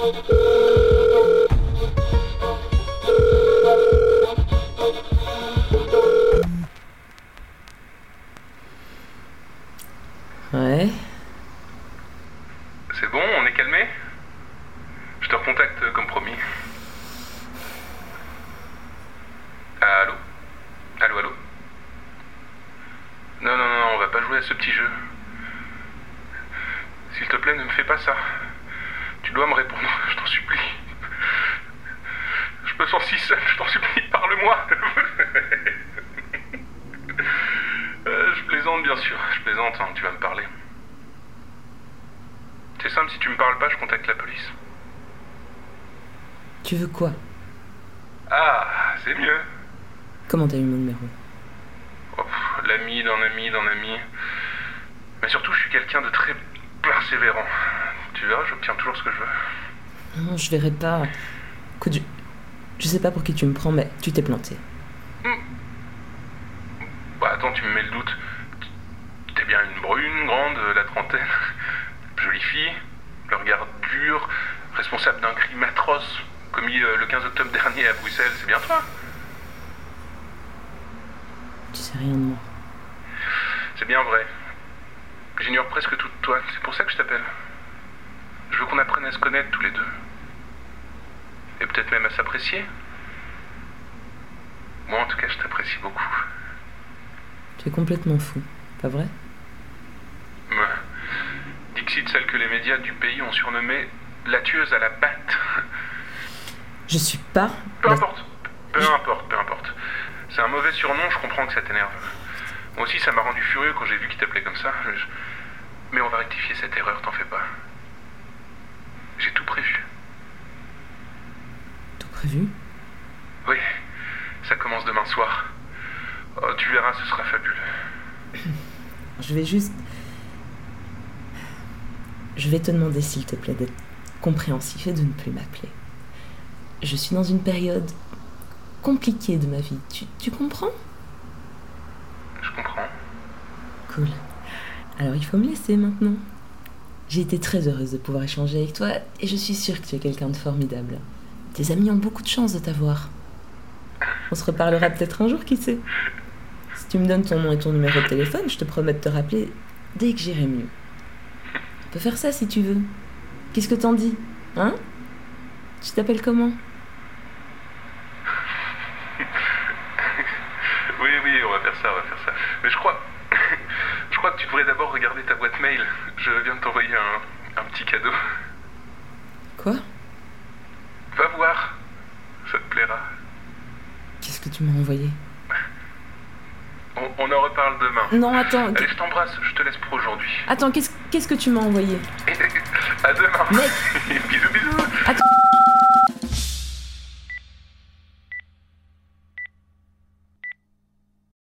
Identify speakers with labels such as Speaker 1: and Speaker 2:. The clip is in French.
Speaker 1: Ouais.
Speaker 2: C'est bon, on est calmé? Je te recontacte comme promis. Allô? Allô, allô? Non, non, non, on va pas jouer à ce petit jeu. S'il te plaît, ne me fais pas ça. Tu dois me répondre, je t'en supplie. Je me sens si seul, je t'en supplie, parle-moi. Euh, je plaisante, bien sûr, je plaisante, hein, tu vas me parler. C'est simple, si tu me parles pas, je contacte la police.
Speaker 1: Tu veux quoi?
Speaker 2: Ah, c'est mieux.
Speaker 1: Comment t'as eu mon numéro?
Speaker 2: Oh, L'ami d'un ami d'un ami. Mais surtout, je suis quelqu'un de très persévérant. Tu verras, j'obtiens toujours ce que je veux.
Speaker 1: Non, je verrai pas. Écoute, je... je sais pas pour qui tu me prends, mais tu t'es planté.
Speaker 2: Bah attends, tu me mets le doute. T'es bien une brune, grande, la trentaine. Jolie fille, le regard dur, responsable d'un crime atroce commis euh, le 15 octobre dernier à Bruxelles, c'est bien toi
Speaker 1: Tu sais rien de moi.
Speaker 2: C'est bien vrai. J'ignore presque tout de toi, c'est pour ça que je t'appelle. Je veux qu'on apprenne à se connaître tous les deux. Et peut-être même à s'apprécier. Moi en tout cas, je t'apprécie beaucoup.
Speaker 1: Tu es complètement fou, pas vrai?
Speaker 2: Me. Dixit, celle que les médias du pays ont surnommée la tueuse à la batte.
Speaker 1: Je suis pas.
Speaker 2: Peu
Speaker 1: la-
Speaker 2: importe. Peu importe, peu importe. C'est un mauvais surnom, je comprends que ça t'énerve. Moi aussi, ça m'a rendu furieux quand j'ai vu qu'il t'appelait comme ça. Je- Mais on va rectifier cette erreur, t'en fais pas. J'ai tout prévu.
Speaker 1: Tout prévu
Speaker 2: Oui, ça commence demain soir. Oh, tu verras, ce sera fabuleux.
Speaker 1: Je vais juste. Je vais te demander, s'il te plaît, d'être compréhensif et de ne plus m'appeler. Je suis dans une période compliquée de ma vie. Tu, tu comprends?
Speaker 2: Je comprends.
Speaker 1: Cool. Alors il faut me laisser maintenant. J'ai été très heureuse de pouvoir échanger avec toi et je suis sûre que tu es quelqu'un de formidable. Tes amis ont beaucoup de chance de t'avoir. On se reparlera peut-être un jour, qui sait. Si tu me donnes ton nom et ton numéro de téléphone, je te promets de te rappeler dès que j'irai mieux. On peut faire ça si tu veux. Qu'est-ce que t'en dis Hein? Tu t'appelles comment?
Speaker 2: Oui, oui, on va faire ça, on va faire ça. Mais je crois. Je crois que tu devrais d'abord regarder ta boîte mail. Je viens de t'envoyer un, un petit cadeau.
Speaker 1: Quoi? Qu'est-ce que tu m'as envoyé?
Speaker 2: On, on en reparle demain.
Speaker 1: Non, attends.
Speaker 2: Allez, je t'embrasse, je te laisse pour aujourd'hui.
Speaker 1: Attends, qu'est-ce qu'est-ce que tu m'as envoyé?
Speaker 2: À demain.
Speaker 1: Mec